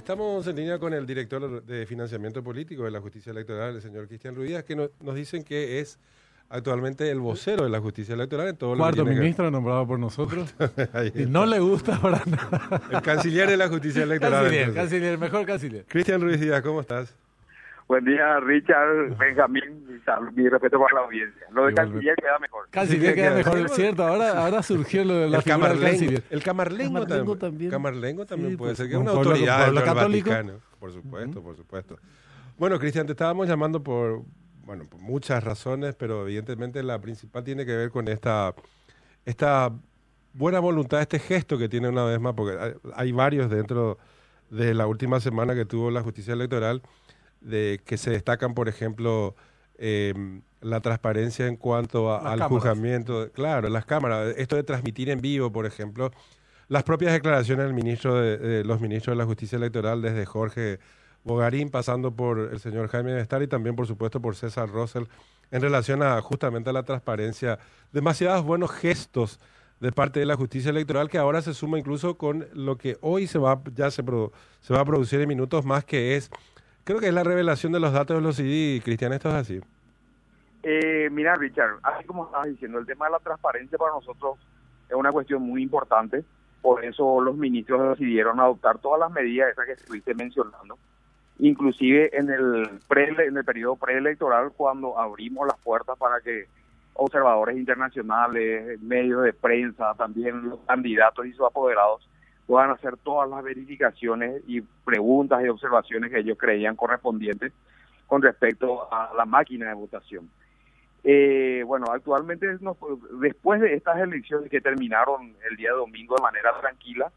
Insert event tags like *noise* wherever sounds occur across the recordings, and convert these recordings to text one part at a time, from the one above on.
Estamos en línea con el director de financiamiento político de la justicia electoral, el señor Cristian Ruiz, que no- nos dicen que es actualmente el vocero de la justicia electoral en todo lo que Cuarto tiene que- ministro nombrado por nosotros. *laughs* Y no le gusta para nada. El canciller de la justicia *laughs* electoral. Canciller, entonces. canciller, mejor canciller. Cristian Ruiz Díaz, ¿cómo estás? Buen día, Richard, Benjamín, y sal- mi respeto para la audiencia. Lo de canciller queda mejor. Canciller queda mejor, cierto. Ahora, ahora surgió lo de la el figura del camarlengo, canciller. el camarlengo, Camarlengo también. también. Camarlengo también Sí, puede pues, ser, que es un una pueblo- autoridad del católico. Vaticano. Por supuesto, por supuesto. Bueno, Cristian, te estábamos llamando por, bueno, por muchas razones, pero evidentemente la principal tiene que ver con esta, esta buena voluntad, este gesto que tiene una vez más, porque hay, hay varios dentro de la última semana que tuvo la justicia electoral, de que se destacan, por ejemplo, eh, la transparencia en cuanto a- al cámaras. juzgamiento, claro, las cámaras, esto de transmitir en vivo, por ejemplo, las propias declaraciones del ministro de, de los ministros de la justicia electoral, desde Jorge Bogarín, pasando por el señor Jaime Bestar y también, por supuesto, por César Rossell, en relación a justamente a la transparencia, demasiados buenos gestos de parte de la justicia electoral que ahora se suma incluso con lo que hoy se va ya se, produ- se va a producir en minutos más que es creo que es la revelación de los datos de los CD Cristian esto es así Eh, mira, Richard, así como estabas diciendo, el tema de la transparencia para nosotros es una cuestión muy importante. Por eso los ministros decidieron adoptar todas las medidas esas que estuviste mencionando. Inclusive en el, pre, en el periodo preelectoral, cuando abrimos las puertas para que observadores internacionales, medios de prensa, también los candidatos y sus apoderados puedan hacer todas las verificaciones y preguntas y observaciones que ellos creían correspondientes con respecto a la máquina de votación. Eh, bueno, actualmente después de estas elecciones que terminaron el día domingo de manera tranquila,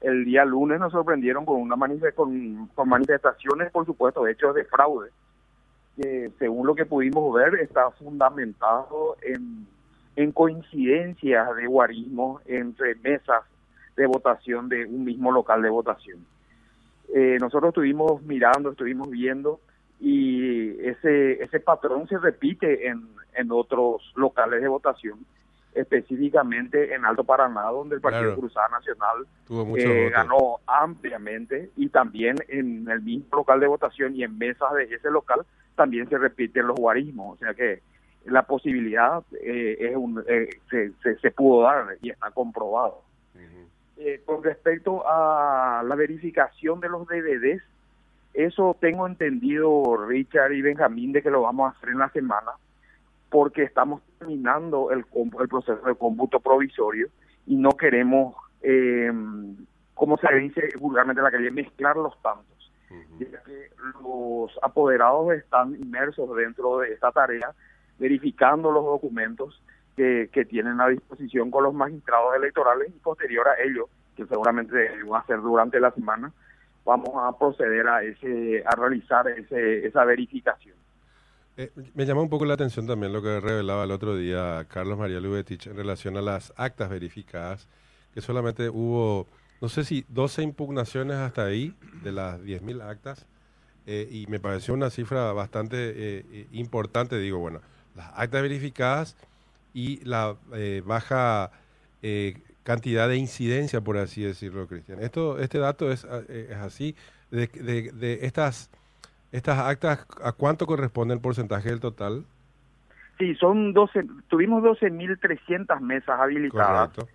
el día lunes nos sorprendieron con una con manifestaciones, por supuesto, hechos de fraude, que según lo que pudimos ver está fundamentado en, en coincidencias de guarismo entre mesas de votación de un mismo local de votación. Eh, nosotros estuvimos mirando, estuvimos viendo y ese ese patrón se repite en, en otros locales de votación, específicamente en Alto Paraná, donde el Partido Claro. Cruzada Nacional eh, ganó ampliamente y también en el mismo local de votación y en mesas de ese local también se repiten los guarismos, o sea que la posibilidad eh, es un, eh, se, se, se pudo dar y está comprobado. Eh, con respecto a la verificación de los DVDs, eso tengo entendido, Richard y Benjamín, de que lo vamos a hacer en la semana, porque estamos terminando el, el proceso de cómputo provisorio y no queremos, eh, como se dice vulgarmente en la calle, mezclar los tantos, ya que los apoderados están inmersos dentro de esta tarea, verificando los documentos que, que tienen a disposición con los magistrados electorales y posterior a ello, que seguramente va a ser durante la semana, vamos a proceder a ese a realizar ese, esa verificación. Eh, me llamó un poco la atención también lo que revelaba el otro día Carlos María Lubetich en relación a las actas verificadas, que solamente hubo, no sé si 12 impugnaciones hasta ahí de las 10.000 actas, eh, y me pareció una cifra bastante eh, eh, importante, digo, bueno, las actas verificadas y la eh, baja eh, cantidad de incidencia, por así decirlo, Cristian. Esto, este dato es, eh, es así, de, de, de estas ¿Estas actas a cuánto corresponde el porcentaje del total? Sí, son 12, tuvimos 12.300 mesas habilitadas. Correcto.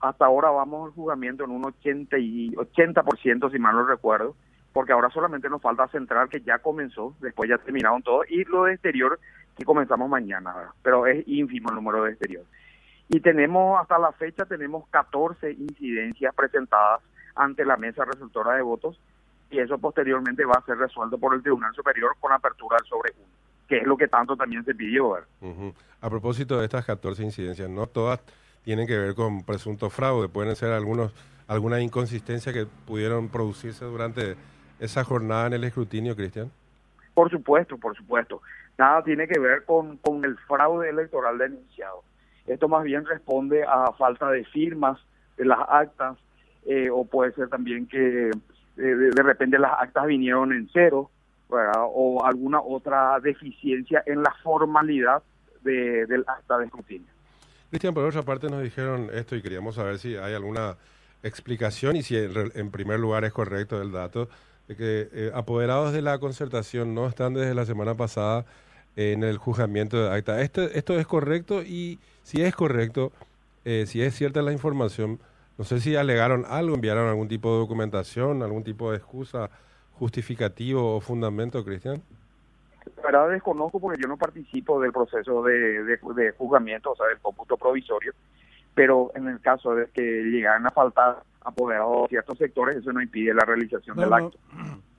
Hasta ahora vamos al juzgamiento en un 80 y 80%, si mal no recuerdo, porque ahora solamente nos falta central que ya comenzó, después ya terminaron todo, y lo de exterior que comenzamos mañana, ¿verdad? pero es ínfimo el número de exterior. Y tenemos, hasta la fecha, tenemos 14 incidencias presentadas ante la mesa receptora de votos, y eso posteriormente va a ser resuelto por el Tribunal Superior con apertura del sobre uno, que es lo que tanto también se pidió. A propósito de estas 14 incidencias, no todas tienen que ver con presunto fraude, pueden ser algunos alguna inconsistencia que pudieron producirse durante esa jornada en el escrutinio, Cristian. Por supuesto, por supuesto. Nada tiene que ver con, con el fraude electoral denunciado. Esto más bien responde a falta de firmas de las actas, eh, o puede ser también que eh, de, repente las actas vinieron en cero, o alguna otra deficiencia en la formalidad de, del acta de escrutinio. Cristian, por otra parte nos dijeron esto y queríamos saber si hay alguna explicación y si en, en primer lugar es correcto el dato que eh, apoderados de la concertación no están desde la semana pasada en el juzgamiento de acta. Este, ¿Esto es correcto? Y si es correcto, eh, si es cierta la información, no sé si alegaron algo, enviaron algún tipo de documentación, algún tipo de excusa justificativo o fundamento, Cristian. La verdad desconozco porque yo no participo del proceso de, de, de juzgamiento, o sea, del cómputo provisorio, pero en el caso de que llegaran a faltar apoderados de ciertos sectores, eso no impide la realización No, del no, acto.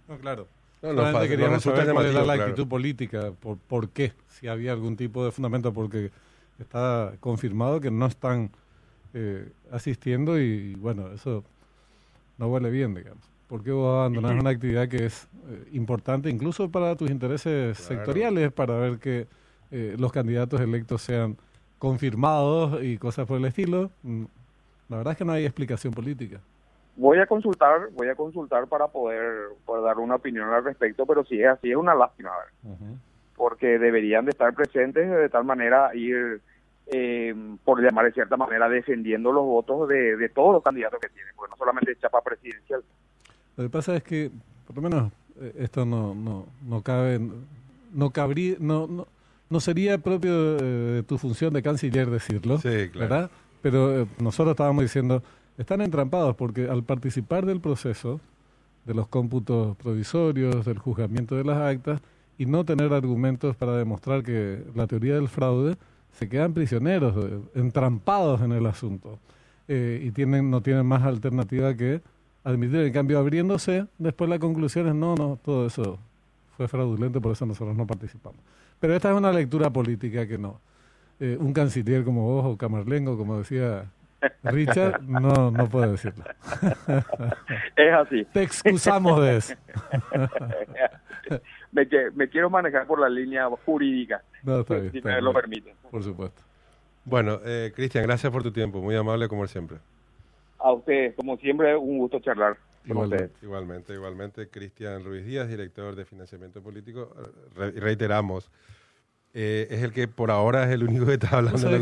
no, claro. No, no, fácil, no queríamos saber cuál era la claro. actitud política, por, por qué, si había algún tipo de fundamento, porque está confirmado que no están eh, asistiendo y, bueno, eso no huele bien, digamos. ¿Por qué vos abandonás una actividad que es eh, importante incluso para tus intereses Claro. sectoriales, para ver que eh, los candidatos electos sean confirmados y cosas por el estilo? Mm, La verdad es que no hay explicación política. Voy a consultar, voy a consultar para poder, poder dar una opinión al respecto, pero si es así es una lástima, ¿verdad? Ujú. porque deberían de estar presentes de tal manera ir, eh, por llamar de cierta manera, defendiendo los votos de, de todos los candidatos que tienen, porque no solamente es chapa presidencial. Lo que pasa es que, por lo menos, eh, esto no, no, no cabe, no cabría, no, no, no sería propio eh, de tu función de canciller decirlo, Sí, claro. ¿verdad? Pero eh, nosotros estábamos diciendo, están entrampados porque al participar del proceso, de los cómputos provisorios, del juzgamiento de las actas, y no tener argumentos para demostrar que la teoría del fraude, se quedan prisioneros, eh, entrampados en el asunto. Eh, y tienen, no tienen más alternativa que admitir, en cambio, abriéndose, después la conclusión es no, no, todo eso fue fraudulento, por eso nosotros no participamos. Pero esta es una lectura política que no. Eh, un canciller como vos o Camarlengo, como decía Richard, no, no puede decirlo. *laughs* Es así. Te excusamos de eso. *laughs* me, quiero manejar por la línea jurídica, No, está bien, si está me bien. lo permiten. Por supuesto. Bueno, eh, Cristian, gracias por tu tiempo, muy amable como siempre. A ustedes, como siempre, un gusto charlar Igualmente. Igualmente, igualmente, Cristian Ruiz Díaz, director de financiamiento político, Re- reiteramos, eh, es el que por ahora es el único que está hablando de la